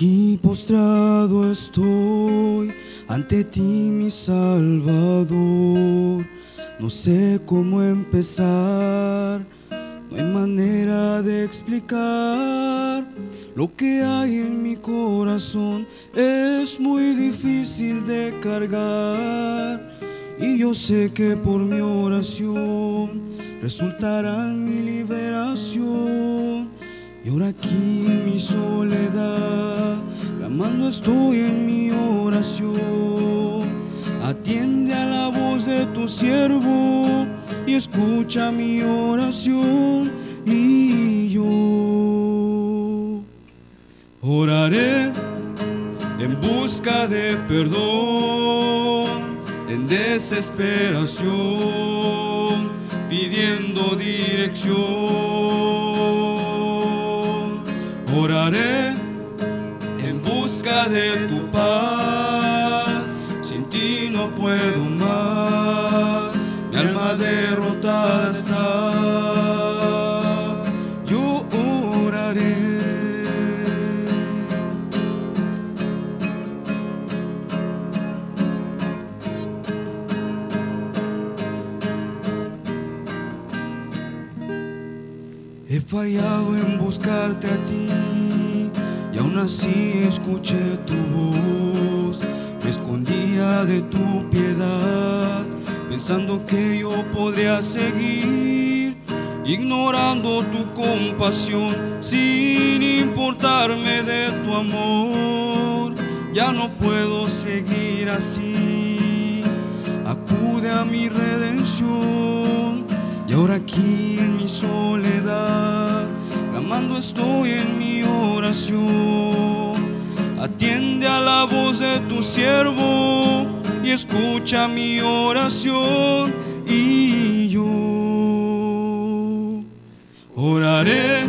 Aquí postrado estoy ante ti, mi Salvador. No sé cómo empezar, no hay manera de explicar lo que hay en mi corazón. Es muy difícil de cargar y yo sé que por mi oración resultará mi liberación. Y ahora aquí en mi soledad, clamando estoy en mi oración. Atiende a la voz de tu siervo y escucha mi oración. Y yo oraré en busca de perdón, en desesperación, pidiendo dirección oraré en busca de tu paz. Sin ti no puedo más, mi alma derrotada está. He fallado en buscarte a ti así escuché tu voz. Me escondía de tu piedad, pensando que yo podría seguir, ignorando tu compasión, sin importarme de tu amor. Ya no puedo seguir así, acude a mi redención y ahora aquí en mi soledad, clamando estoy en mi oración. Atiende a la voz de tu siervo y escucha mi oración. Y yo oraré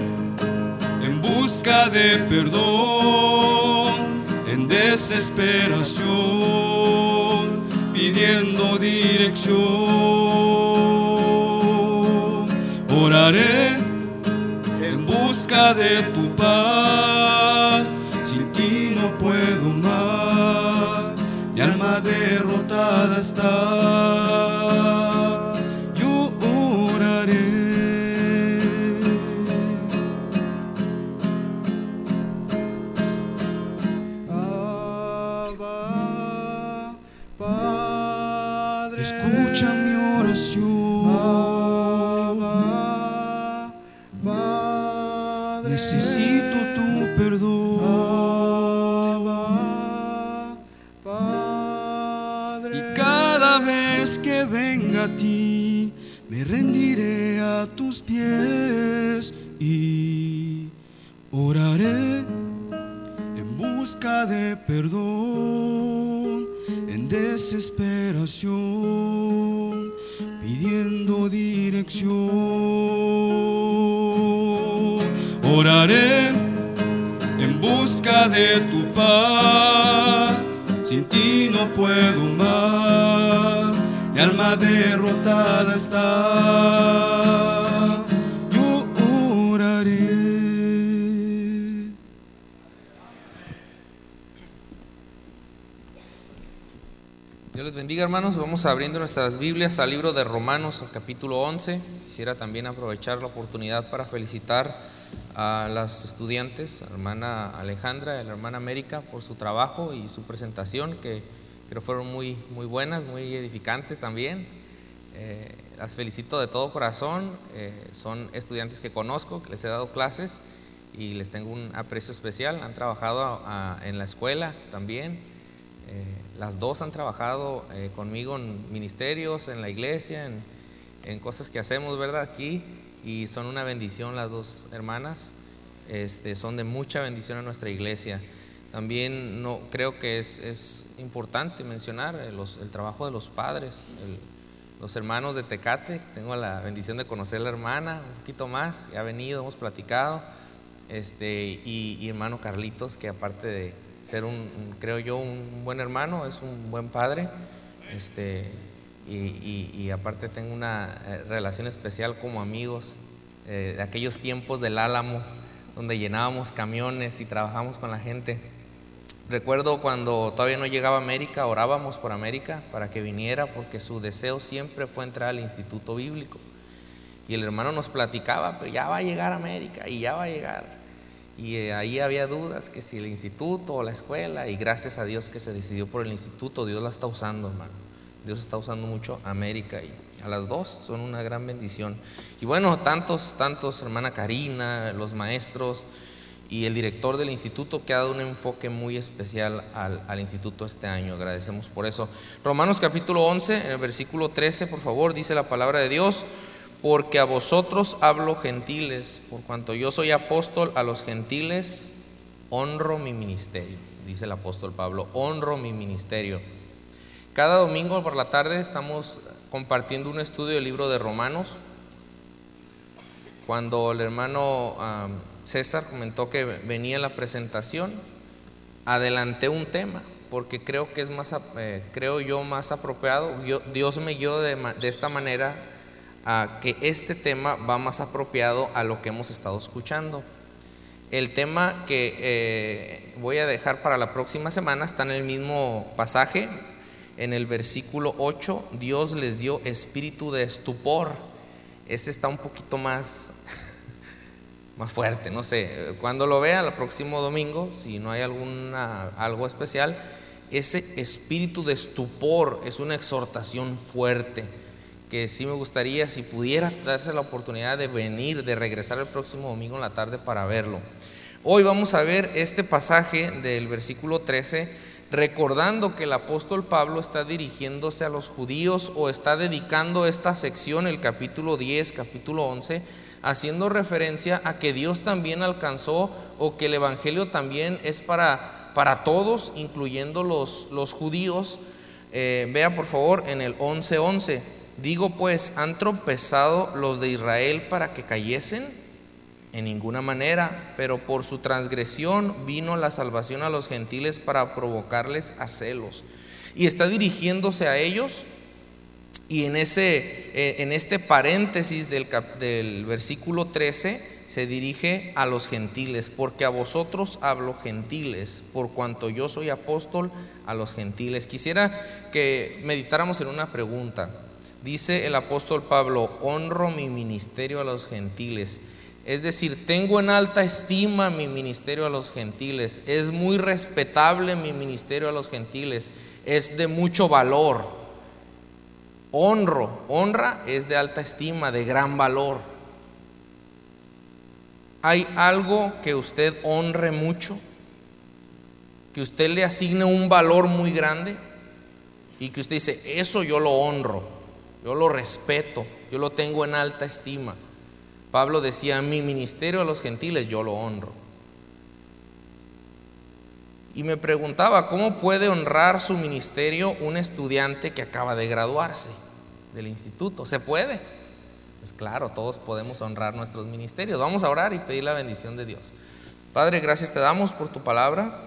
en busca de perdón, en desesperación, pidiendo dirección oraré de tu paz. Sin ti no puedo más, mi alma derrotada está. Perdón, en desesperación, pidiendo dirección. Oraré en busca de tu paz, sin ti no puedo más alma derrotada está. Bendiga hermanos, vamos abriendo nuestras Biblias al libro de Romanos, capítulo 11. Quisiera también aprovechar la oportunidad para felicitar a las estudiantes, a la hermana Alejandra y a la hermana América por su trabajo y su presentación que creo fueron muy, muy buenas, muy edificantes también. Eh, las felicito de todo corazón. Eh, son estudiantes que conozco, les he dado clases y les tengo un aprecio especial. Han trabajado en la escuela también. Eh, las dos han trabajado conmigo en ministerios, en la iglesia, en, cosas que hacemos, ¿verdad? Aquí. Y son una bendición las dos hermanas. Este, son de mucha bendición a nuestra iglesia. También no, creo que es, importante mencionar el, trabajo de los padres, los hermanos de Tecate. Tengo la bendición de conocer a la hermana un poquito más, ha venido, hemos platicado. Este, y, hermano Carlitos, que aparte de ser un, creo yo, un buen hermano, es un buen padre. Este, y, aparte tengo una eh, relación especial como amigos eh, de aquellos tiempos del Álamo, donde llenábamos camiones y trabajamos con la gente Recuerdo cuando todavía no llegaba a América, orábamos por América para que viniera, porque su deseo siempre fue entrar al instituto bíblico. Y el hermano nos platicaba, pues ya va a llegar a América y ya va a llegar. Y eh, ahí había dudas, que si el instituto o la escuela, y gracias a Dios que se decidió por el instituto, Dios la está usando, hermano. Dios está usando mucho América y a las dos son una gran bendición. Y bueno, tantos, tantos, hermana Karina, los maestros, y el director del instituto que ha dado un enfoque muy especial al, instituto este año. Agradecemos por eso. Romanos capítulo 11, en el versículo 13, por favor, dice la palabra de Dios, porque a vosotros hablo gentiles, por cuanto yo soy apóstol a los gentiles, honro mi ministerio, dice el apóstol Pablo, honro mi ministerio. Cada domingo por la tarde estamos compartiendo un estudio del libro de Romanos. Cuando el hermano... César comentó que venía la presentación, adelanté un tema, porque creo que es más, eh, creo yo, más apropiado. Dios me guió de, esta manera a que este tema va más apropiado a lo que hemos estado escuchando. El tema que eh, voy a dejar para la próxima semana está en el mismo pasaje, en el versículo 8, Dios les dio espíritu de estupor. Ese está un poquito más más fuerte, no sé, cuando lo vea el próximo domingo, si no hay alguna, algo especial, ese espíritu de estupor es una exhortación fuerte que sí me gustaría, si pudiera darse la oportunidad de venir, de regresar el próximo domingo en la tarde para verlo. Hoy vamos a ver este pasaje del versículo 13, recordando que el apóstol Pablo está dirigiéndose a los judíos o está dedicando esta sección, el capítulo 10, capítulo 11, haciendo referencia a que Dios también alcanzó o que el Evangelio también es para, para todos, incluyendo los, los judíos. Eh, vea por favor en el 11:11. Digo pues, ¿han tropezado los de Israel para que cayesen? En ninguna manera, pero por su transgresión vino la salvación a los gentiles para provocarles a celos. Y está dirigiéndose a ellos y en, ese, eh, en este paréntesis del, del versículo 13 se dirige a los gentiles, porque a vosotros hablo gentiles, por cuanto yo soy apóstol a los gentiles. Quisiera que meditáramos en una pregunta. Dice el apóstol Pablo, honro mi ministerio a los gentiles. Es decir, tengo en alta estima mi ministerio a los gentiles. Es muy respetable mi ministerio a los gentiles. Es de mucho valor honro. Honra es de alta estima, de gran valor. ¿Hay algo que usted honre mucho? Que usted le asigne un valor muy grande y que usted dice, eso yo lo honro, yo lo respeto, yo lo tengo en alta estima. Pablo decía, mi ministerio a los gentiles yo lo honro. Y me preguntaba, ¿cómo puede honrar su ministerio un estudiante que acaba de graduarse del instituto? ¿Se puede? Pues claro, todos podemos honrar nuestros ministerios. Vamos a orar y pedir la bendición de Dios. Padre, gracias te damos por tu palabra.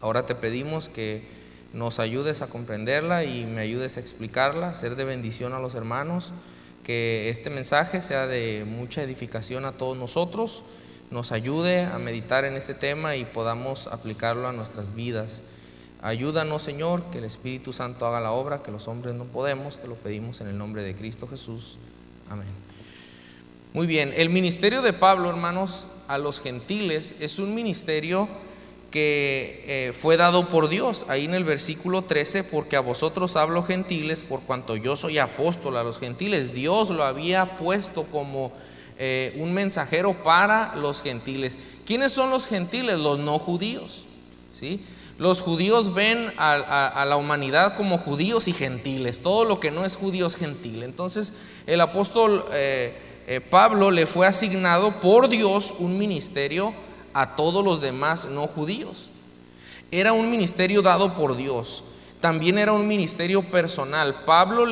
Ahora te pedimos que nos ayudes a comprenderla y me ayudes a explicarla, ser de bendición a los hermanos, que este mensaje sea de mucha edificación a todos nosotros nos ayude a meditar en este tema y podamos aplicarlo a nuestras vidas. Ayúdanos, Señor, que el Espíritu Santo haga la obra, que los hombres no podemos. Te lo pedimos en el nombre de Cristo Jesús. Amén. Muy bien, el ministerio de Pablo, hermanos, a los gentiles es un ministerio que eh, fue dado por Dios. Ahí en el versículo 13, porque a vosotros hablo gentiles, por cuanto yo soy apóstol a los gentiles. Dios lo había puesto como eh, un mensajero para los gentiles. ¿Quiénes son los gentiles? Los no judíos. ¿sí? Los judíos ven a, la humanidad como judíos y gentiles. Todo lo que no es judío es gentil. Entonces el apóstol eh, Pablo le fue asignado por Dios un ministerio a todos los demás no judíos. Era un ministerio dado por Dios también era un ministerio personal. Pablo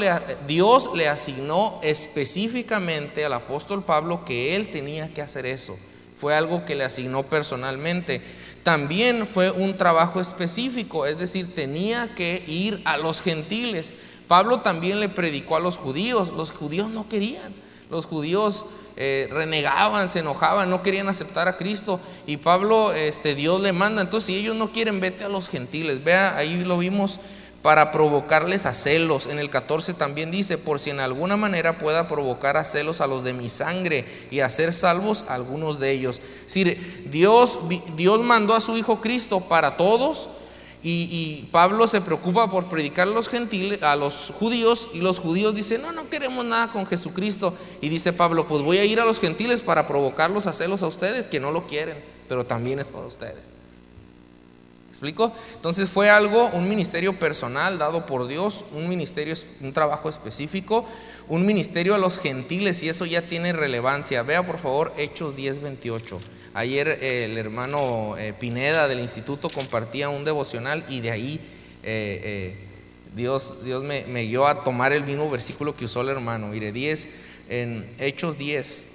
Dios le asignó específicamente al apóstol Pablo que él tenía que hacer eso. Fue algo que le asignó personalmente. También fue un trabajo específico, es decir, tenía que ir a los gentiles. Pablo también le predicó a los judíos. Los judíos no querían. Los judíos eh, renegaban, se enojaban, no querían aceptar a Cristo. Y Pablo, este, Dios le manda. Entonces, si ellos no quieren, vete a los gentiles. Vea, ahí lo vimos para provocarles a celos. En el 14 también dice, por si en alguna manera pueda provocar a celos a los de mi sangre y hacer salvos a algunos de ellos. Es Dios, Dios mandó a su Hijo Cristo para todos y, Pablo se preocupa por predicar a los gentiles, a los judíos, y los judíos dicen, no, no queremos nada con Jesucristo. Y dice Pablo, pues voy a ir a los gentiles para provocarlos a celos a ustedes, que no lo quieren, pero también es para ustedes explico? Entonces fue algo, un ministerio personal dado por Dios, un ministerio, un trabajo específico, un ministerio a los gentiles y eso ya tiene relevancia. Vea por favor Hechos 10:28. Ayer eh, el hermano eh, Pineda del instituto compartía un devocional y de ahí eh, Dios, Dios me, guió a tomar el mismo versículo que usó el hermano. Mire, 10, en Hechos 10,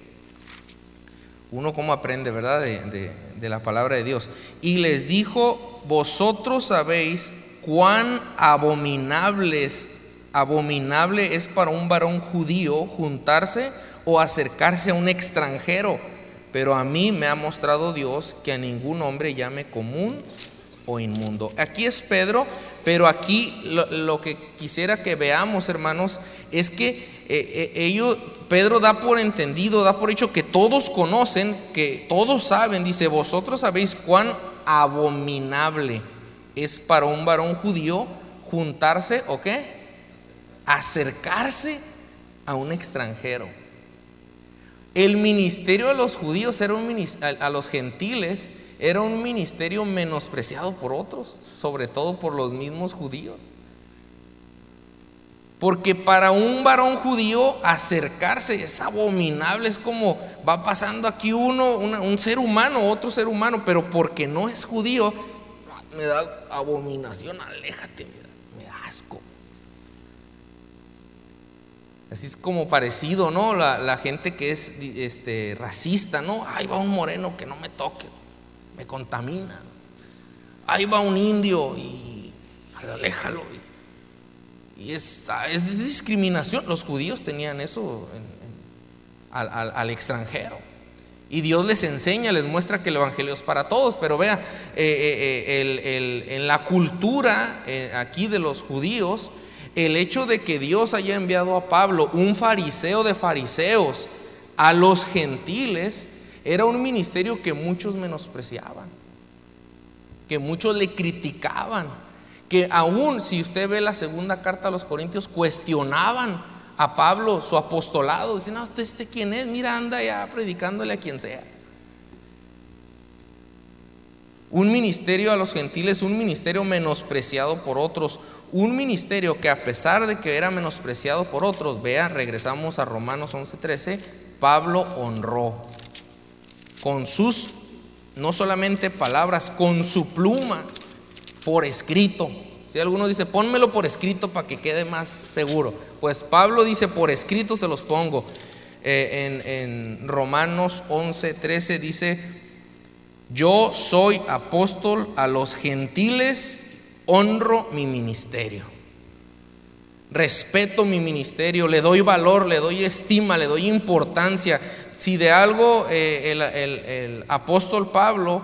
uno cómo aprende, ¿verdad? De, de la palabra de Dios. Y les dijo vosotros sabéis cuán abominables, abominable es para un varón judío juntarse o acercarse a un extranjero. Pero a mí me ha mostrado Dios que a ningún hombre llame común o inmundo. Aquí es Pedro, pero aquí lo, que quisiera que veamos, hermanos, es que eh, eh, ellos, Pedro da por entendido, da por hecho que todos conocen, que todos saben, dice, vosotros sabéis cuán abominable es para un varón judío juntarse o qué? Acercarse a un extranjero. El ministerio de los judíos era un a los gentiles era un ministerio menospreciado por otros, sobre todo por los mismos judíos. Porque para un varón judío acercarse es abominable, es como va pasando aquí uno, un ser humano, otro ser humano, pero porque no es judío, me da abominación, aléjate, me da, asco. Así es como parecido, ¿no? La, gente que es este, racista, ¿no? Ahí va un moreno que no me toque, me contamina. Ahí va un indio y aléjalo. Y es, es discriminación. Los judíos tenían eso al, extranjero. Y Dios les enseña, les muestra que el Evangelio es para todos. Pero vea, eh, eh, eh, en la cultura aquí de los judíos, el hecho de que Dios haya enviado a Pablo, un fariseo de fariseos, a los gentiles, era un ministerio que muchos menospreciaban, que muchos le criticaban que aún si usted ve la segunda carta a los Corintios, cuestionaban a Pablo su apostolado. Dicen, no, usted este quién es, mira, anda ya predicándole a quien sea. Un ministerio a los gentiles, un ministerio menospreciado por otros, un ministerio que a pesar de que era menospreciado por otros, vea, regresamos a Romanos 11:13, Pablo honró con sus, no solamente palabras, con su pluma por escrito. Si alguno dice, pónmelo por escrito para que quede más seguro. Pues Pablo dice, por escrito se los pongo. Eh, en, en, Romanos 11, 13 dice, yo soy apóstol a los gentiles, honro mi ministerio. Respeto mi ministerio, le doy valor, le doy estima, le doy importancia. Si de algo eh, el apóstol Pablo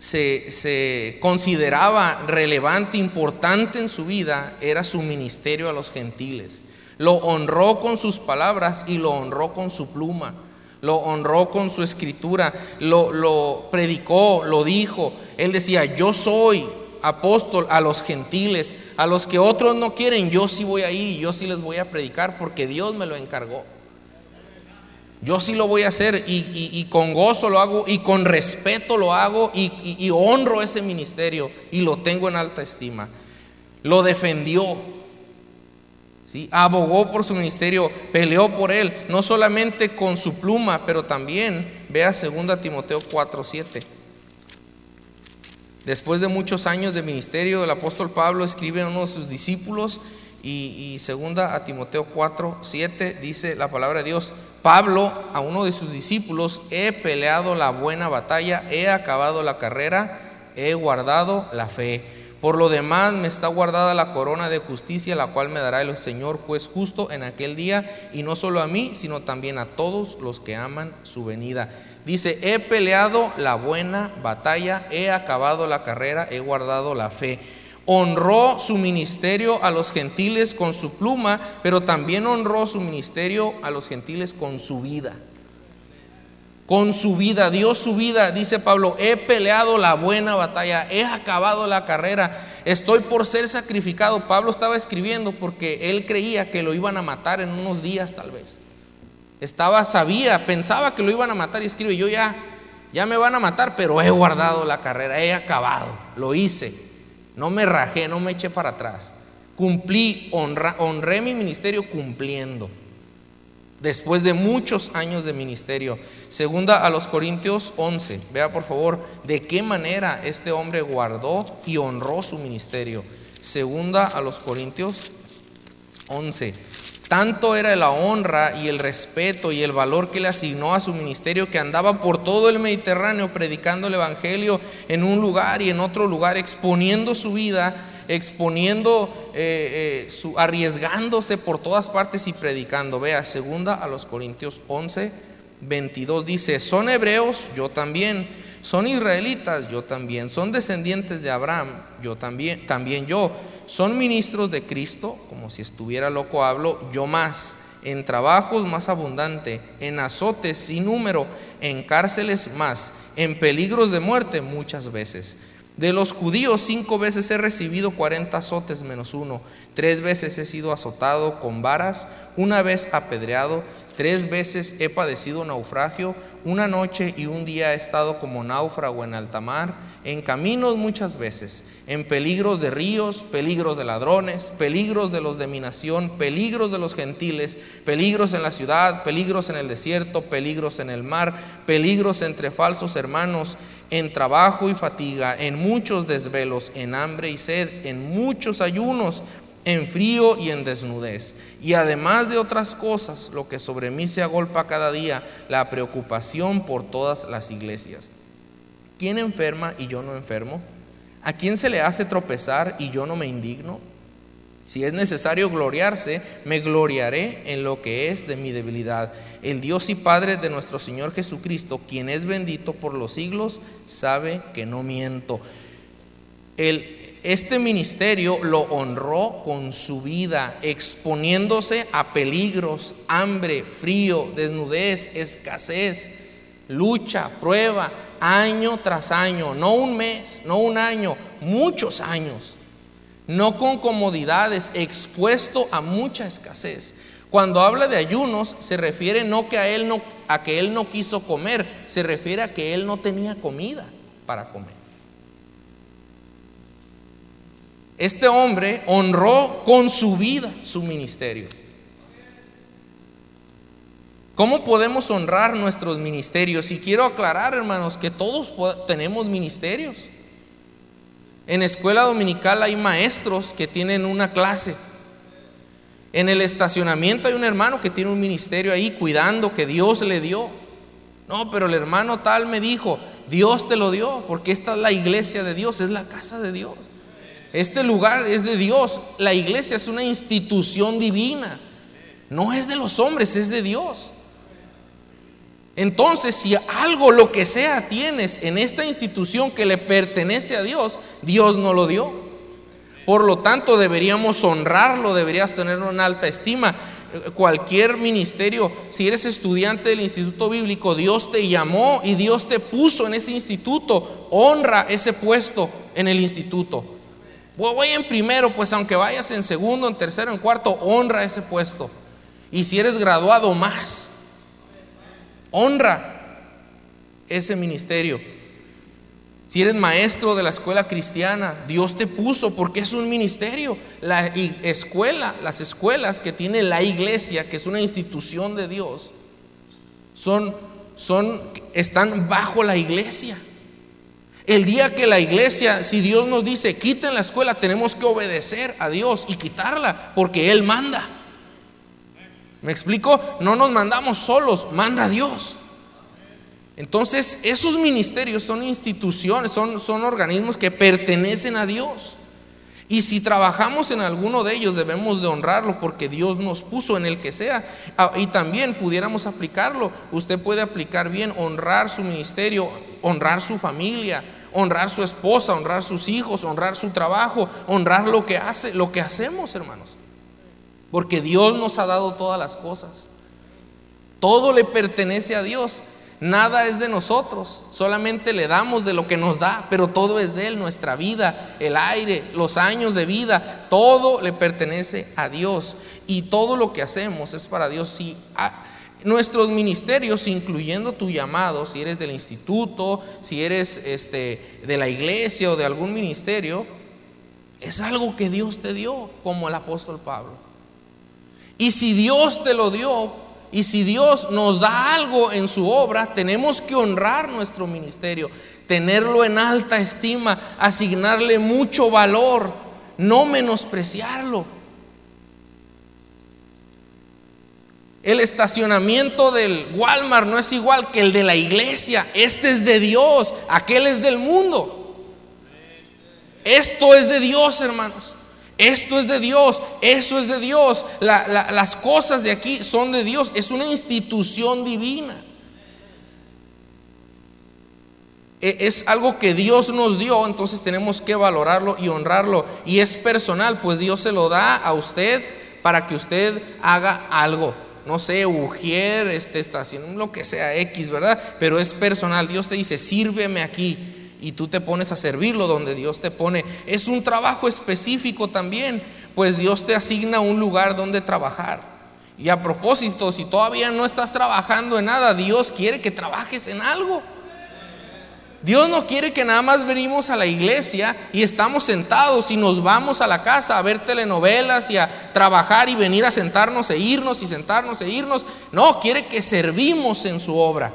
se, consideraba relevante, importante en su vida, era su ministerio a los gentiles. Lo honró con sus palabras y lo honró con su pluma. Lo honró con su escritura, lo, lo predicó, lo dijo. Él decía, yo soy apóstol a los gentiles, a los que otros no quieren, yo sí voy a ir y yo sí les voy a predicar porque Dios me lo encargó. Yo sí lo voy a hacer y, con gozo lo hago y con respeto lo hago y, honro ese ministerio y lo tengo en alta estima. Lo defendió, ¿sí? abogó por su ministerio, peleó por él, no solamente con su pluma, pero también, vea 2 Timoteo 4:7. Después de muchos años de ministerio, el apóstol Pablo escribe a uno de sus discípulos y, segunda a Timoteo 4, 7 dice la palabra de Dios, Pablo a uno de sus discípulos, he peleado la buena batalla, he acabado la carrera, he guardado la fe. Por lo demás me está guardada la corona de justicia, la cual me dará el Señor juez justo en aquel día, y no solo a mí, sino también a todos los que aman su venida. Dice, he peleado la buena batalla, he acabado la carrera, he guardado la fe. Honró su ministerio a los gentiles con su pluma, pero también honró su ministerio a los gentiles con su vida. Con su vida, dio su vida, dice Pablo, he peleado la buena batalla, he acabado la carrera, estoy por ser sacrificado. Pablo estaba escribiendo porque él creía que lo iban a matar en unos días tal vez. Estaba, sabía, pensaba que lo iban a matar y escribe, yo ya, ya me van a matar, pero he guardado la carrera, he acabado, lo hice. No me rajé, no me eché para atrás. Cumplí, honré mi ministerio cumpliendo. Después de muchos años de ministerio. Segunda a los Corintios 11. Vea por favor de qué manera este hombre guardó y honró su ministerio. Segunda a los Corintios 11. Tanto era la honra y el respeto y el valor que le asignó a su ministerio que andaba por todo el Mediterráneo predicando el Evangelio en un lugar y en otro lugar, exponiendo su vida, exponiendo, eh, eh, su, arriesgándose por todas partes y predicando. Vea, segunda a los Corintios 11, 22 dice, son hebreos, yo también, son israelitas, yo también, son descendientes de Abraham, yo también, también yo son ministros de Cristo, como si estuviera loco hablo, yo más, en trabajos más abundante, en azotes sin número, en cárceles más, en peligros de muerte muchas veces. De los judíos cinco veces he recibido cuarenta azotes menos uno, tres veces he sido azotado con varas, una vez apedreado, tres veces he padecido naufragio, una noche y un día he estado como náufrago en alta mar en caminos muchas veces, en peligros de ríos, peligros de ladrones, peligros de los de mi nación, peligros de los gentiles, peligros en la ciudad, peligros en el desierto, peligros en el mar, peligros entre falsos hermanos, en trabajo y fatiga, en muchos desvelos, en hambre y sed, en muchos ayunos, en frío y en desnudez. Y además de otras cosas, lo que sobre mí se agolpa cada día, la preocupación por todas las iglesias. ¿Quién enferma y yo no enfermo? ¿A quién se le hace tropezar y yo no me indigno? Si es necesario gloriarse, me gloriaré en lo que es de mi debilidad. El Dios y Padre de nuestro Señor Jesucristo, quien es bendito por los siglos, sabe que no miento. Este ministerio lo honró con su vida, exponiéndose a peligros, hambre, frío, desnudez, escasez, lucha, prueba año tras año, no un mes, no un año, muchos años, no con comodidades, expuesto a mucha escasez. Cuando habla de ayunos, se refiere no que a él no a que él no quiso comer, se refiere a que él no tenía comida para comer. Este hombre honró con su vida su ministerio. ¿Cómo podemos honrar nuestros ministerios? Y quiero aclarar, hermanos, que todos tenemos ministerios. En escuela dominical hay maestros que tienen una clase. En el estacionamiento hay un hermano que tiene un ministerio ahí cuidando que Dios le dio. No, pero el hermano tal me dijo, Dios te lo dio, porque esta es la iglesia de Dios, es la casa de Dios. Este lugar es de Dios. La iglesia es una institución divina. No es de los hombres, es de Dios. Entonces, si algo, lo que sea, tienes en esta institución que le pertenece a Dios, Dios no lo dio. Por lo tanto, deberíamos honrarlo, deberías tenerlo en alta estima. Cualquier ministerio, si eres estudiante del instituto bíblico, Dios te llamó y Dios te puso en ese instituto. Honra ese puesto en el instituto. Voy en primero, pues aunque vayas en segundo, en tercero, en cuarto, honra ese puesto. Y si eres graduado, más. Honra ese ministerio. Si eres maestro de la escuela cristiana, Dios te puso porque es un ministerio. La escuela, las escuelas que tiene la iglesia, que es una institución de Dios, son, son, están bajo la iglesia. El día que la iglesia, si Dios nos dice, quiten la escuela, tenemos que obedecer a Dios y quitarla porque Él manda. ¿Me explico? No nos mandamos solos, manda Dios. Entonces, esos ministerios son instituciones, son, son organismos que pertenecen a Dios. Y si trabajamos en alguno de ellos, debemos de honrarlo porque Dios nos puso en el que sea. Ah, y también pudiéramos aplicarlo. Usted puede aplicar bien, honrar su ministerio, honrar su familia, honrar su esposa, honrar sus hijos, honrar su trabajo, honrar lo que hace, lo que hacemos, hermanos. Porque Dios nos ha dado todas las cosas. Todo le pertenece a Dios. Nada es de nosotros, solamente le damos de lo que nos da, pero todo es de Él, nuestra vida, el aire, los años de vida, todo le pertenece a Dios y todo lo que hacemos es para Dios. Si nuestros ministerios, incluyendo tu llamado, si eres del instituto, si eres este, de la iglesia o de algún ministerio, es algo que Dios te dio, como el apóstol Pablo. Y si Dios te lo dio, y si Dios nos da algo en su obra, tenemos que honrar nuestro ministerio, tenerlo en alta estima, asignarle mucho valor, no menospreciarlo. El estacionamiento del Walmart no es igual que el de la iglesia. Este es de Dios, aquel es del mundo. Esto es de Dios, hermanos. Esto es de Dios, eso es de Dios. las cosas de aquí son de Dios. Es una institución divina. E, es algo que Dios nos dio, entonces tenemos que valorarlo y honrarlo. Y es personal, pues Dios se lo da a usted para que usted haga algo. No sé, ujier, este, estación, lo que sea, X, ¿verdad? Pero es personal. Dios te dice, sírveme aquí y tú te pones a servirlo donde Dios te pone. Es un trabajo específico también, pues Dios te asigna un lugar donde trabajar. Y a propósito, si todavía no estás trabajando en nada, Dios quiere que trabajes en algo. Dios no quiere que nada más venimos a la iglesia y estamos sentados y nos vamos a la casa a ver telenovelas y a trabajar y venir a sentarnos e irnos y sentarnos e irnos. No, quiere que servimos en su obra.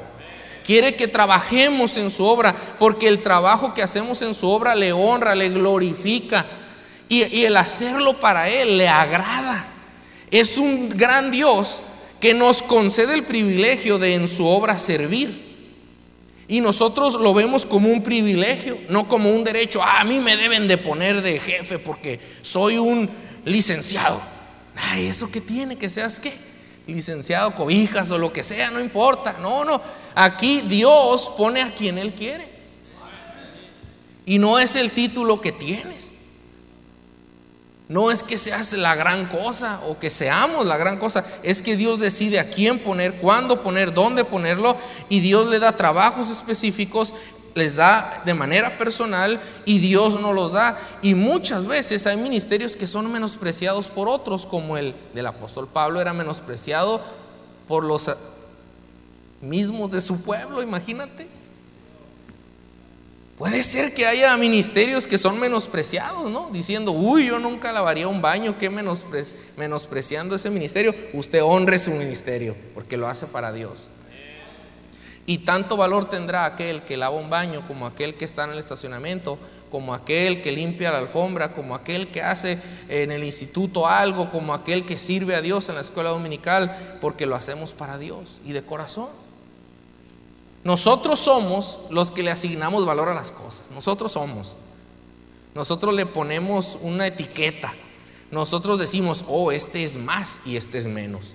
Quiere que trabajemos en su obra, porque el trabajo que hacemos en su obra le honra, le glorifica. Y, el hacerlo para Él le agrada. Es un gran Dios que nos concede el privilegio de en su obra servir. Y nosotros lo vemos como un privilegio, no como un derecho. Ah, a mí me deben de poner de jefe porque soy un licenciado. Ay, ¿eso que tiene? Que seas qué? Licenciado, cobijas o lo que sea, no importa. No, no. Aquí Dios pone a quien Él quiere. Y no es el título que tienes. No es que seas la gran cosa o que seamos la gran cosa. Es que Dios decide a quién poner, cuándo poner, dónde ponerlo. Y Dios le da trabajos específicos, les da de manera personal y Dios no los da. Y muchas veces hay ministerios que son menospreciados por otros, como el del apóstol Pablo era menospreciado por los mismos de su pueblo, imagínate. Puede ser que haya ministerios que son menospreciados, ¿no? Diciendo, uy, yo nunca lavaría un baño, que menospreciando ese ministerio. Usted honre su ministerio, porque lo hace para Dios. Y tanto valor tendrá aquel que lava un baño, como aquel que está en el estacionamiento, como aquel que limpia la alfombra, como aquel que hace en el instituto algo, como aquel que sirve a Dios en la escuela dominical, porque lo hacemos para Dios y de corazón. Nosotros somos los que le asignamos valor a las cosas. Nosotros somos. Nosotros le ponemos una etiqueta. Nosotros decimos, oh, este es más y este es menos.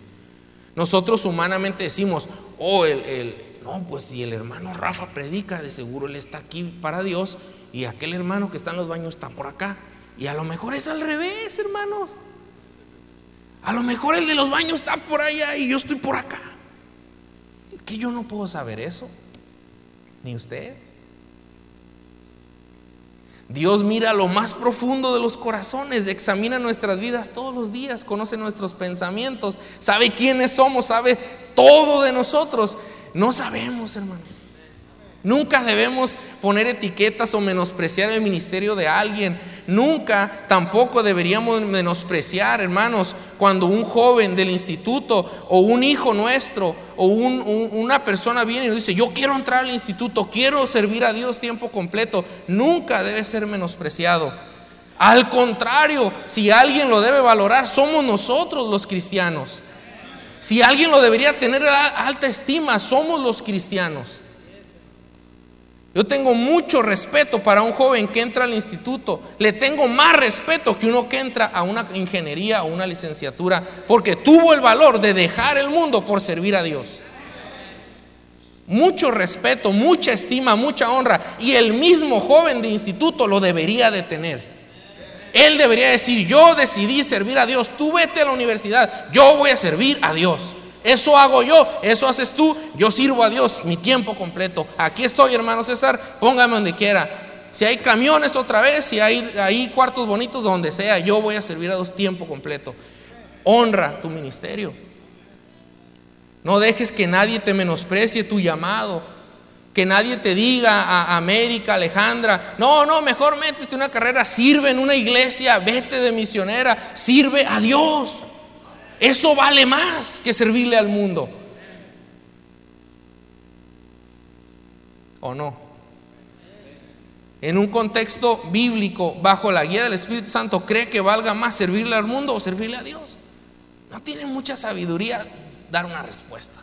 Nosotros humanamente decimos, oh, el, no, pues si el hermano Rafa predica, de seguro él está aquí para Dios y aquel hermano que está en los baños está por acá. Y a lo mejor es al revés, hermanos. A lo mejor el de los baños está por allá y yo estoy por acá. Que yo no puedo saber eso ni usted. Dios mira lo más profundo de los corazones, examina nuestras vidas todos los días, conoce nuestros pensamientos, sabe quiénes somos, sabe todo de nosotros. No sabemos, hermanos. Nunca debemos poner etiquetas o menospreciar el ministerio de alguien. Nunca tampoco deberíamos menospreciar, hermanos, cuando un joven del instituto o un hijo nuestro o una persona viene y nos dice, yo quiero entrar al instituto, quiero servir a Dios tiempo completo. Nunca debe ser menospreciado. Al contrario, si alguien lo debe valorar, somos nosotros los cristianos. Si alguien lo debería tener alta estima, somos los cristianos. Yo tengo mucho respeto para un joven que entra al instituto. Le tengo más respeto que uno que entra a una ingeniería o una licenciatura porque tuvo el valor de dejar el mundo por servir a Dios. Mucho respeto, mucha estima, mucha honra. Y el mismo joven de instituto lo debería de tener. Él debería decir, yo decidí servir a Dios. Tú vete a la universidad, yo voy a servir a Dios. Eso hago yo, eso haces tú, yo sirvo a Dios mi tiempo completo. Aquí estoy, hermano César, póngame donde quiera. Si hay camiones otra vez, si hay, hay cuartos bonitos, donde sea, yo voy a servir a Dios tiempo completo. Honra tu ministerio. No dejes que nadie te menosprecie tu llamado. Que nadie te diga a América, Alejandra, no, no, mejor métete una carrera, sirve en una iglesia, vete de misionera, sirve a Dios. Eso vale más que servirle al mundo. ¿O no? En un contexto bíblico, bajo la guía del Espíritu Santo, ¿cree que valga más servirle al mundo o servirle a Dios? No tiene mucha sabiduría dar una respuesta.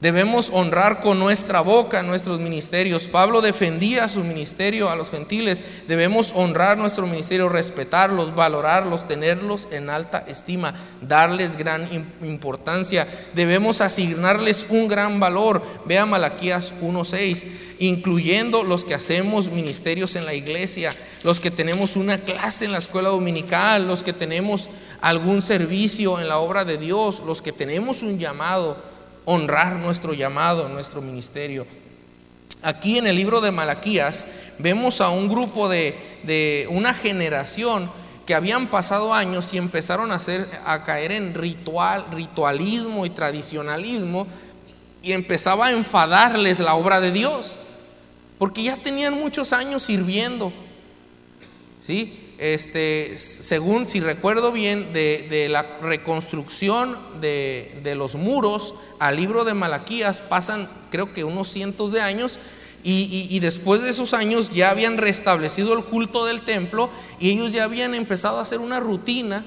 Debemos honrar con nuestra boca nuestros ministerios. Pablo defendía su ministerio a los gentiles. Debemos honrar nuestro ministerio, respetarlos, valorarlos, tenerlos en alta estima, darles gran importancia. Debemos asignarles un gran valor. Vea Malaquías 1.6, incluyendo los que hacemos ministerios en la iglesia, los que tenemos una clase en la escuela dominical, los que tenemos algún servicio en la obra de Dios, los que tenemos un llamado honrar nuestro llamado, nuestro ministerio. Aquí en el libro de Malaquías vemos a un grupo de, una generación que habían pasado años y empezaron a, hacer, a caer en ritual, ritualismo y tradicionalismo y empezaba a enfadarles la obra de Dios, porque ya tenían muchos años sirviendo. ¿Sí? Este, según, si recuerdo bien, de, la reconstrucción de, los muros al libro de Malaquías, pasan creo que unos cientos de años, y, después de esos años ya habían restablecido el culto del templo y ellos ya habían empezado a hacer una rutina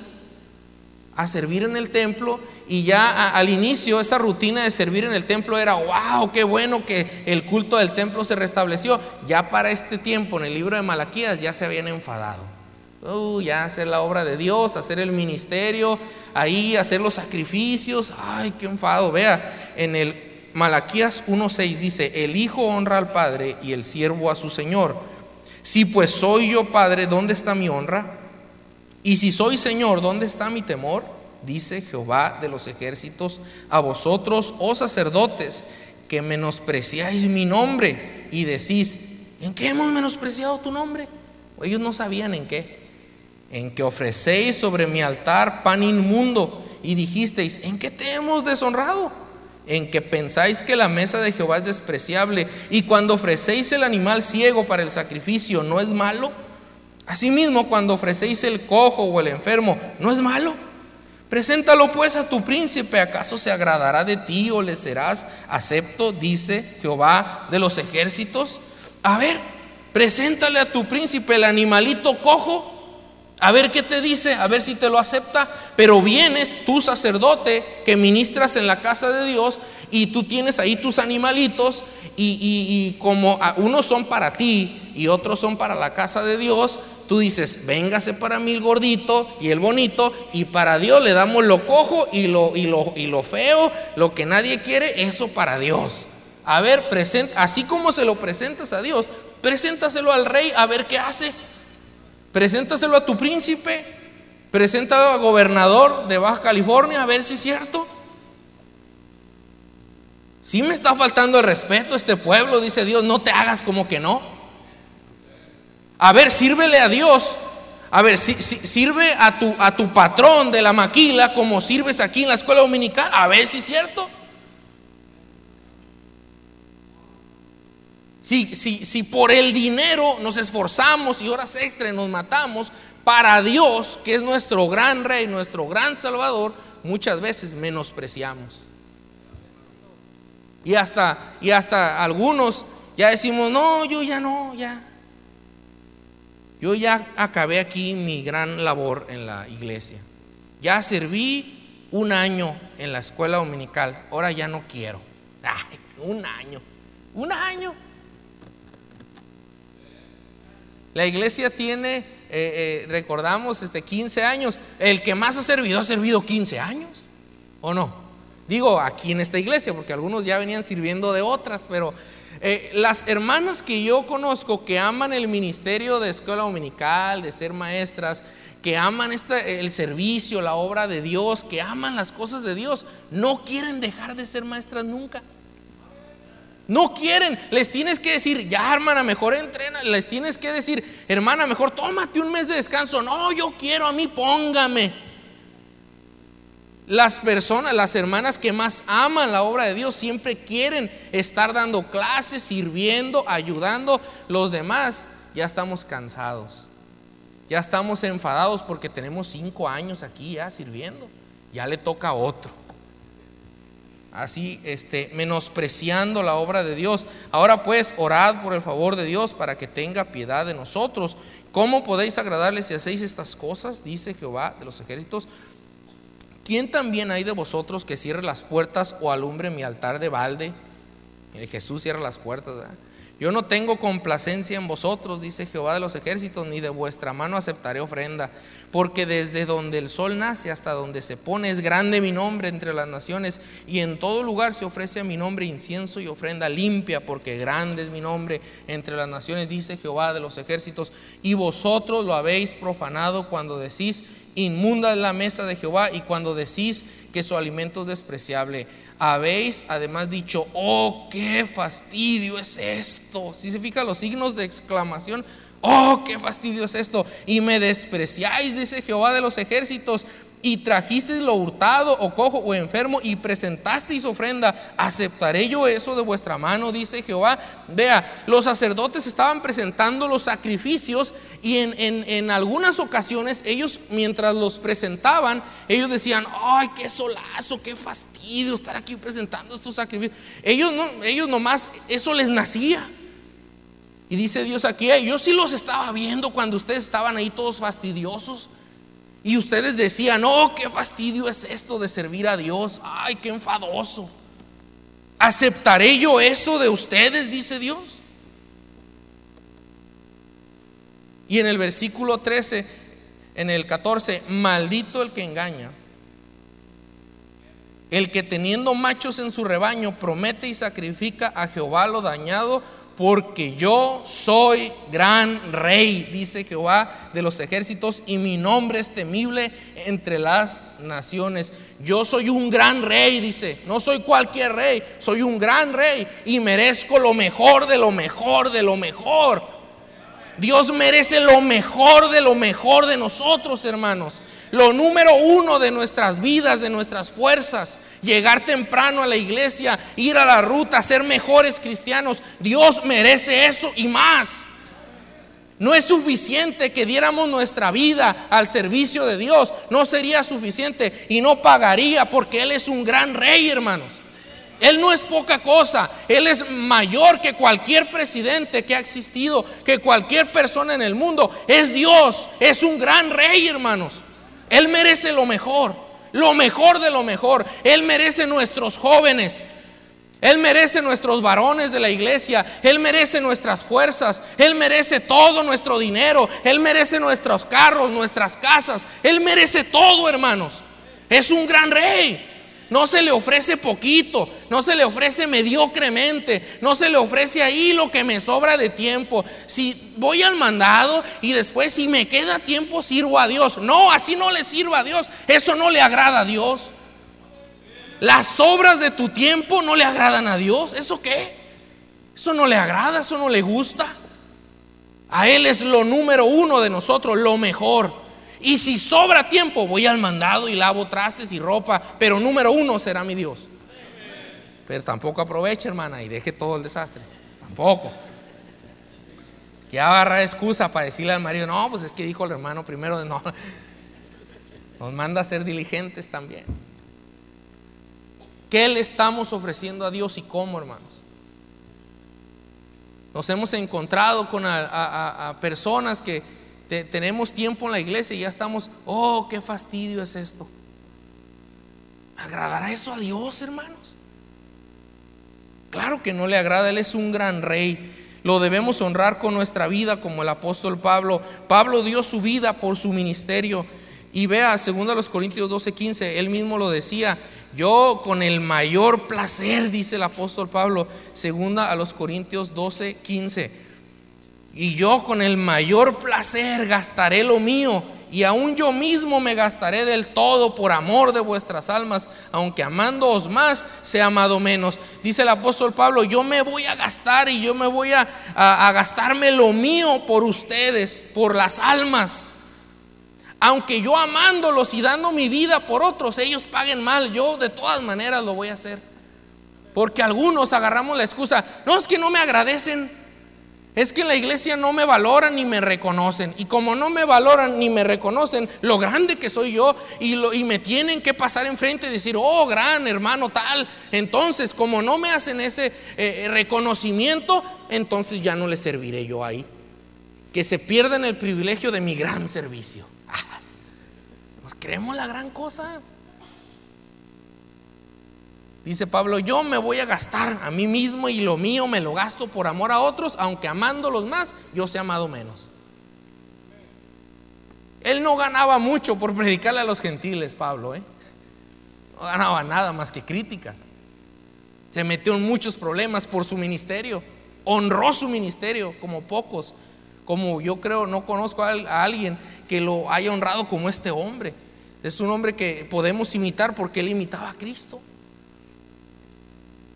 a servir en el templo y ya al inicio esa rutina de servir en el templo era, wow, qué bueno que el culto del templo se restableció. Ya para este tiempo en el libro de Malaquías ya se habían enfadado. Uh, ya hacer la obra de Dios, hacer el ministerio, ahí hacer los sacrificios. Ay, qué enfado. Vea, en el Malaquías 1.6 dice, el Hijo honra al Padre y el siervo a su Señor. Si pues soy yo Padre, ¿dónde está mi honra? Y si soy Señor, ¿dónde está mi temor? Dice Jehová de los ejércitos, a vosotros, oh sacerdotes, que menospreciáis mi nombre y decís, ¿en qué hemos menospreciado tu nombre? Ellos no sabían en qué en que ofrecéis sobre mi altar pan inmundo y dijisteis, ¿en qué te hemos deshonrado? En que pensáis que la mesa de Jehová es despreciable y cuando ofrecéis el animal ciego para el sacrificio, ¿no es malo? Asimismo, cuando ofrecéis el cojo o el enfermo, ¿no es malo? Preséntalo pues a tu príncipe, ¿acaso se agradará de ti o le serás acepto? Dice Jehová de los ejércitos. A ver, preséntale a tu príncipe el animalito cojo a ver qué te dice, a ver si te lo acepta. Pero vienes tú sacerdote que ministras en la casa de Dios y tú tienes ahí tus animalitos y, como unos son para ti y otros son para la casa de Dios, tú dices, véngase para mí el gordito y el bonito y para Dios le damos lo cojo y lo, y lo, y lo feo, lo que nadie quiere, eso para Dios. A ver, presenta, así como se lo presentas a Dios, preséntaselo al rey a ver qué hace. Preséntaselo a tu príncipe, preséntalo al gobernador de Baja California a ver si es cierto. Si me está faltando el respeto a este pueblo, dice Dios, no te hagas como que no. A ver, sírvele a Dios. A ver, si, sirve a tu, a tu patrón de la maquila como sirves aquí en la escuela dominical. A ver si es cierto. Si, si, por el dinero nos esforzamos y horas extra nos matamos, para Dios, que es nuestro gran rey, nuestro gran salvador, muchas veces menospreciamos. Y hasta, y hasta algunos ya decimos, no, yo ya no, ya. Yo ya acabé aquí mi gran labor en la iglesia. Ya serví un año en la escuela dominical, ahora ya no quiero. un año, un año. La iglesia tiene, eh, eh, recordamos, este, 15 años. El que más ha servido ha servido 15 años, ¿o no? Digo, aquí en esta iglesia, porque algunos ya venían sirviendo de otras, pero eh, las hermanas que yo conozco que aman el ministerio de escuela dominical, de ser maestras, que aman el servicio, la obra de Dios, que aman las cosas de Dios, no quieren dejar de ser maestras nunca. No quieren, les tienes que decir, ya hermana, mejor entrena, les tienes que decir, hermana, mejor tómate un mes de descanso. No, yo quiero a mí, póngame. Las personas, las hermanas que más aman la obra de Dios siempre quieren estar dando clases, sirviendo, ayudando los demás. Ya estamos cansados. Ya estamos enfadados porque tenemos cinco años aquí ya sirviendo. Ya le toca a otro así este, menospreciando la obra de Dios. Ahora pues, orad por el favor de Dios para que tenga piedad de nosotros. ¿Cómo podéis agradarle si hacéis estas cosas? Dice Jehová de los ejércitos. ¿Quién también hay de vosotros que cierre las puertas o alumbre mi altar de balde? Jesús cierra las puertas. ¿verdad? Yo no tengo complacencia en vosotros, dice Jehová de los ejércitos, ni de vuestra mano aceptaré ofrenda, porque desde donde el sol nace hasta donde se pone es grande mi nombre entre las naciones, y en todo lugar se ofrece a mi nombre incienso y ofrenda limpia, porque grande es mi nombre entre las naciones, dice Jehová de los ejércitos, y vosotros lo habéis profanado cuando decís, inmunda es la mesa de Jehová, y cuando decís que su alimento es despreciable habéis además dicho, oh, qué fastidio es esto. Si se fija los signos de exclamación, oh, qué fastidio es esto. Y me despreciáis, dice Jehová de los ejércitos, y trajisteis lo hurtado o cojo o enfermo y presentasteis ofrenda, ¿aceptaré yo eso de vuestra mano? Dice Jehová. Vea, los sacerdotes estaban presentando los sacrificios y en, en, algunas ocasiones ellos, mientras los presentaban, ellos decían, ay, qué solazo, qué fastidio estar aquí presentando estos sacrificios. Ellos, no, ellos nomás, eso les nacía. Y dice Dios aquí, yo sí los estaba viendo cuando ustedes estaban ahí todos fastidiosos. Y ustedes decían, oh, qué fastidio es esto de servir a Dios. Ay, qué enfadoso. ¿Aceptaré yo eso de ustedes? Dice Dios. Y en el versículo 13, en el 14, maldito el que engaña. El que teniendo machos en su rebaño promete y sacrifica a Jehová lo dañado porque yo soy gran rey, dice Jehová de los ejércitos, y mi nombre es temible entre las naciones. Yo soy un gran rey, dice, no soy cualquier rey, soy un gran rey y merezco lo mejor de lo mejor de lo mejor. Dios merece lo mejor de lo mejor de nosotros, hermanos. Lo número uno de nuestras vidas, de nuestras fuerzas llegar temprano a la iglesia, ir a la ruta, ser mejores cristianos. Dios merece eso y más. No es suficiente que diéramos nuestra vida al servicio de Dios. No sería suficiente y no pagaría porque Él es un gran rey, hermanos. Él no es poca cosa. Él es mayor que cualquier presidente que ha existido, que cualquier persona en el mundo. Es Dios. Es un gran rey, hermanos. Él merece lo mejor lo mejor de lo mejor. Él merece nuestros jóvenes. Él merece nuestros varones de la iglesia. Él merece nuestras fuerzas. Él merece todo nuestro dinero. Él merece nuestros carros, nuestras casas. Él merece todo, hermanos. Es un gran rey. No se le ofrece poquito, no se le ofrece mediocremente, no se le ofrece ahí lo que me sobra de tiempo. Si voy al mandado y después si me queda tiempo sirvo a Dios. No, así no le sirva a Dios. Eso no le agrada a Dios. Las obras de tu tiempo no le agradan a Dios. ¿Eso qué? Eso no le agrada, eso no le gusta. A Él es lo número uno de nosotros, lo mejor. Y si sobra tiempo, voy al mandado y lavo trastes y ropa. Pero número uno será mi Dios. Pero tampoco aproveche, hermana, y deje todo el desastre. Tampoco. Que agarrar excusa para decirle al marido, no, pues es que dijo el hermano primero de no. Nos manda a ser diligentes también. ¿Qué le estamos ofreciendo a Dios y cómo, hermanos? Nos hemos encontrado con personas que tenemos tiempo en la iglesia y ya estamos, oh, qué fastidio es esto. ¿Agradará eso a Dios, hermanos? Claro que no le agrada, Él es un gran rey. Lo debemos honrar con nuestra vida como el apóstol Pablo. Pablo dio su vida por su ministerio. Y vea, segundo a los Corintios 12, 15, él mismo lo decía, yo con el mayor placer, dice el apóstol Pablo, segunda a los Corintios 12, 15, y yo con el mayor placer gastaré lo mío y aún yo mismo me gastaré del todo por amor de vuestras almas, aunque amándoos más, sea amado menos. Dice el apóstol Pablo, yo me voy a gastar y yo me voy a, a gastarme lo mío por ustedes, por las almas. Aunque yo amándolos y dando mi vida por otros, ellos paguen mal, yo de todas maneras lo voy a hacer. Porque algunos agarramos la excusa, no es que no me agradecen. Es que en la iglesia no me valoran ni me reconocen. Y como no me valoran ni me reconocen lo grande que soy yo y, lo, y me tienen que pasar enfrente y decir, oh, gran hermano tal. Entonces, como no me hacen ese eh, reconocimiento, entonces ya no les serviré yo ahí. Que se pierdan el privilegio de mi gran servicio. Nos creemos la gran cosa. Dice Pablo, yo me voy a gastar a mí mismo y lo mío me lo gasto por amor a otros, aunque amándolos más, yo sea amado menos. Él no ganaba mucho por predicarle a los gentiles, Pablo. ¿eh? No ganaba nada más que críticas. Se metió en muchos problemas por su ministerio. Honró su ministerio como pocos. Como yo creo, no conozco a alguien que lo haya honrado como este hombre. Es un hombre que podemos imitar porque él imitaba a Cristo.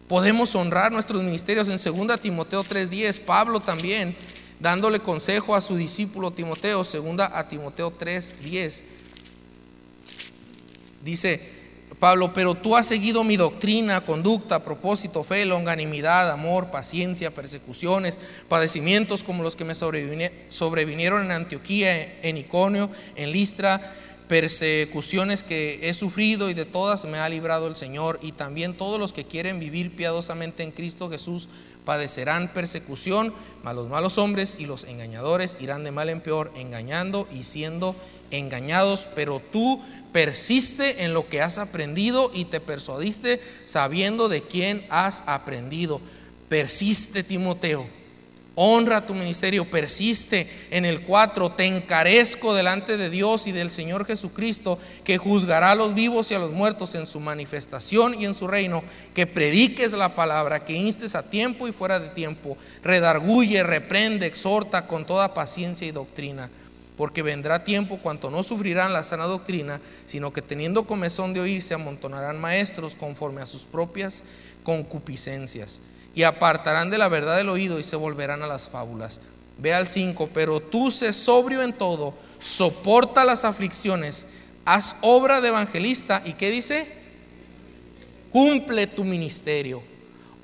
Podemos honrar nuestros ministerios en 2 Timoteo 3:10. Pablo también dándole consejo a su discípulo Timoteo, 2 a Timoteo 3:10. Dice Pablo, pero tú has seguido mi doctrina, conducta, propósito, fe, longanimidad, amor, paciencia, persecuciones, padecimientos como los que me sobrevinieron en Antioquía, en Iconio, en Listra persecuciones que he sufrido y de todas me ha librado el Señor. Y también todos los que quieren vivir piadosamente en Cristo Jesús padecerán persecución, mas los malos hombres y los engañadores irán de mal en peor, engañando y siendo engañados. Pero tú persiste en lo que has aprendido y te persuadiste sabiendo de quién has aprendido. Persiste, Timoteo Honra tu ministerio, persiste en el 4, te encarezco delante de Dios y del Señor Jesucristo, que juzgará a los vivos y a los muertos en su manifestación y en su reino, que prediques la palabra, que instes a tiempo y fuera de tiempo, redarguye, reprende, exhorta con toda paciencia y doctrina, porque vendrá tiempo cuanto no sufrirán la sana doctrina, sino que teniendo comezón de oír se amontonarán maestros conforme a sus propias concupiscencias y apartarán de la verdad del oído y se volverán a las fábulas. Ve al 5, pero tú sé sobrio en todo, soporta las aflicciones, haz obra de evangelista y ¿qué dice? Cumple tu ministerio,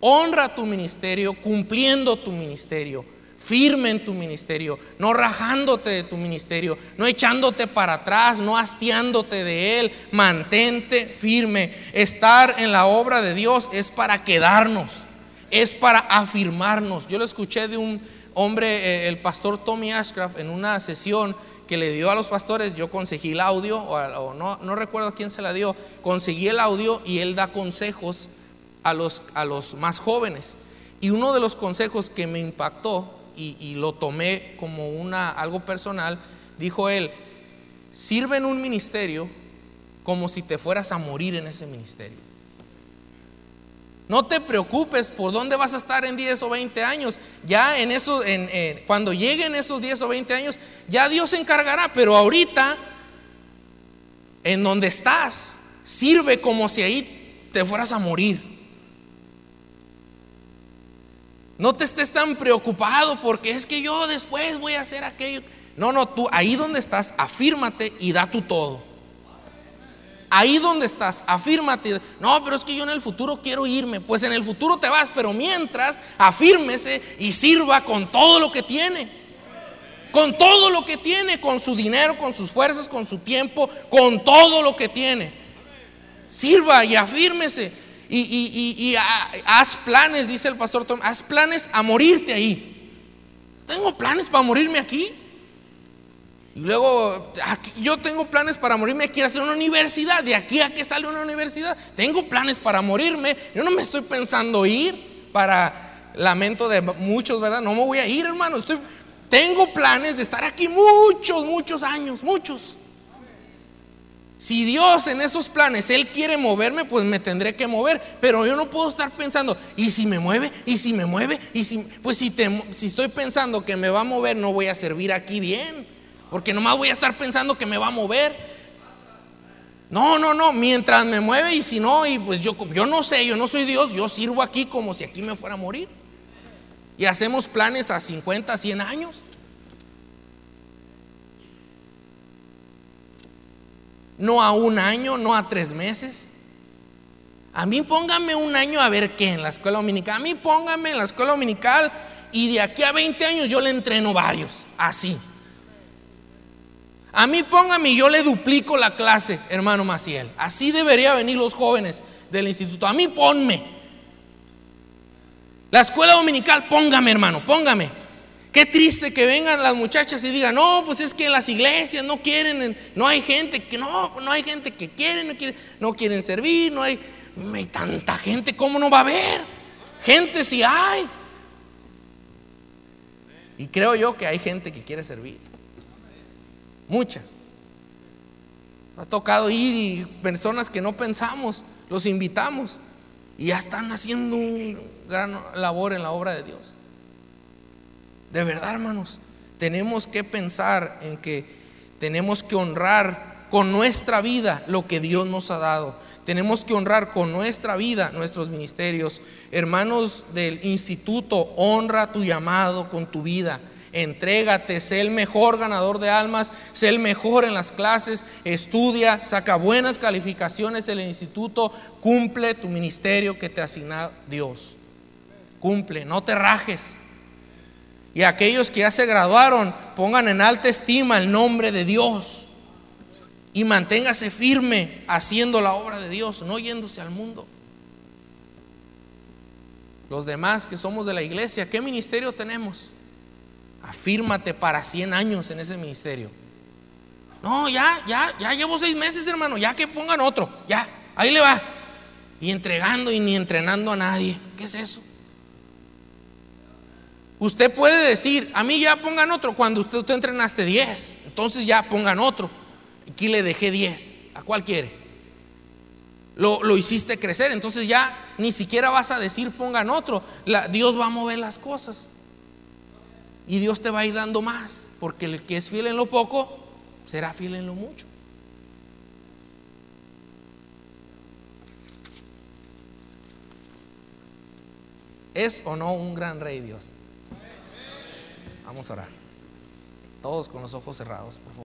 honra tu ministerio cumpliendo tu ministerio, firme en tu ministerio, no rajándote de tu ministerio, no echándote para atrás, no hastiándote de él, mantente firme. Estar en la obra de Dios es para quedarnos es para afirmarnos. Yo lo escuché de un hombre, eh, el pastor Tommy Ashcraft, en una sesión que le dio a los pastores, yo conseguí el audio, o, no, no, recuerdo a quién se la dio, conseguí el audio y él da consejos a los, a los más jóvenes. Y uno de los consejos que me impactó y, y lo tomé como una, algo personal, dijo él, sirve en un ministerio como si te fueras a morir en ese ministerio. No te preocupes por dónde vas a estar en 10 o 20 años. Ya en eso, en, cuando lleguen esos 10 o 20 años, ya Dios se encargará. Pero ahorita, en donde estás, sirve como si ahí te fueras a morir. No te estés tan preocupado porque es que yo después voy a hacer aquello. No, no, tú ahí donde estás, afírmate y da tu todo. Ahí donde estás, afírmate. No, pero es que yo en el futuro quiero irme. Pues en el futuro te vas, pero mientras, afírmese y sirva con todo lo que tiene. Con todo lo que tiene, con su dinero, con sus fuerzas, con su tiempo, con todo lo que tiene. Sirva y afírmese. Y, haz planes, dice el pastor Tom, haz planes a morirte ahí. Tengo planes para morirme aquí. Y luego, yo tengo planes para morirme, quiero hacer una universidad. De aquí a que sale una universidad, tengo planes para morirme. Yo no me estoy pensando ir. para lamento de muchos, ¿verdad? No me voy a ir, hermano. Estoy, tengo planes de estar aquí muchos, muchos años, muchos. Si Dios en esos planes, Él quiere moverme, pues me tendré que mover. Pero yo no puedo estar pensando, ¿y si me mueve? ¿Y si me mueve? ¿Y si, pues si, si estoy pensando que me va a mover, no voy a servir aquí bien. Porque nomás voy a estar pensando que me va a mover. No, no, no, mientras me mueve y si no, y pues yo, yo no sé, yo no soy Dios, yo sirvo aquí como si aquí me fuera a morir. Y hacemos planes a 50, 100 años. no a un año, no a tres meses. A mí póngame un año a ver qué en la escuela dominical. A mí póngame en la escuela dominical y de aquí a 20 años yo le entreno varios, así. A mí póngame y yo le duplico la clase, hermano Maciel. Así debería venir los jóvenes del instituto. A mí ponme. La escuela dominical, póngame, hermano, póngame. Qué triste que vengan las muchachas y digan, no, pues es que en las iglesias no quieren, no hay gente que no, no hay gente que quiere, no, quiere, no quieren servir, no hay, no hay tanta gente, ¿cómo no va a haber? Gente si hay. Y creo yo que hay gente que quiere servir. Mucha. Ha tocado ir y personas que no pensamos, los invitamos y ya están haciendo un gran labor en la obra de Dios. De verdad, hermanos, tenemos que pensar en que tenemos que honrar con nuestra vida lo que Dios nos ha dado. Tenemos que honrar con nuestra vida nuestros ministerios. Hermanos del instituto, honra tu llamado con tu vida. Entrégate, sé el mejor ganador de almas, sé el mejor en las clases, estudia, saca buenas calificaciones en el instituto, cumple tu ministerio que te asigna Dios. Cumple, no te rajes. Y aquellos que ya se graduaron, pongan en alta estima el nombre de Dios. Y manténgase firme haciendo la obra de Dios, no yéndose al mundo. Los demás que somos de la iglesia, ¿qué ministerio tenemos? Afírmate para 100 años en ese ministerio. No, ya, ya, ya llevo seis meses, hermano, ya que pongan otro, ya, ahí le va. Y entregando y ni entrenando a nadie. ¿Qué es eso? Usted puede decir, a mí ya pongan otro cuando usted, entrenaste 10. Entonces ya pongan otro. Aquí le dejé 10. ¿A cuál quiere? Lo, lo, hiciste crecer. Entonces ya ni siquiera vas a decir pongan otro. Dios va a mover las cosas. Y Dios te va a ir dando más. Porque el que es fiel en lo poco, será fiel en lo mucho. ¿Es o no un gran rey Dios? Vamos a orar. Todos con los ojos cerrados.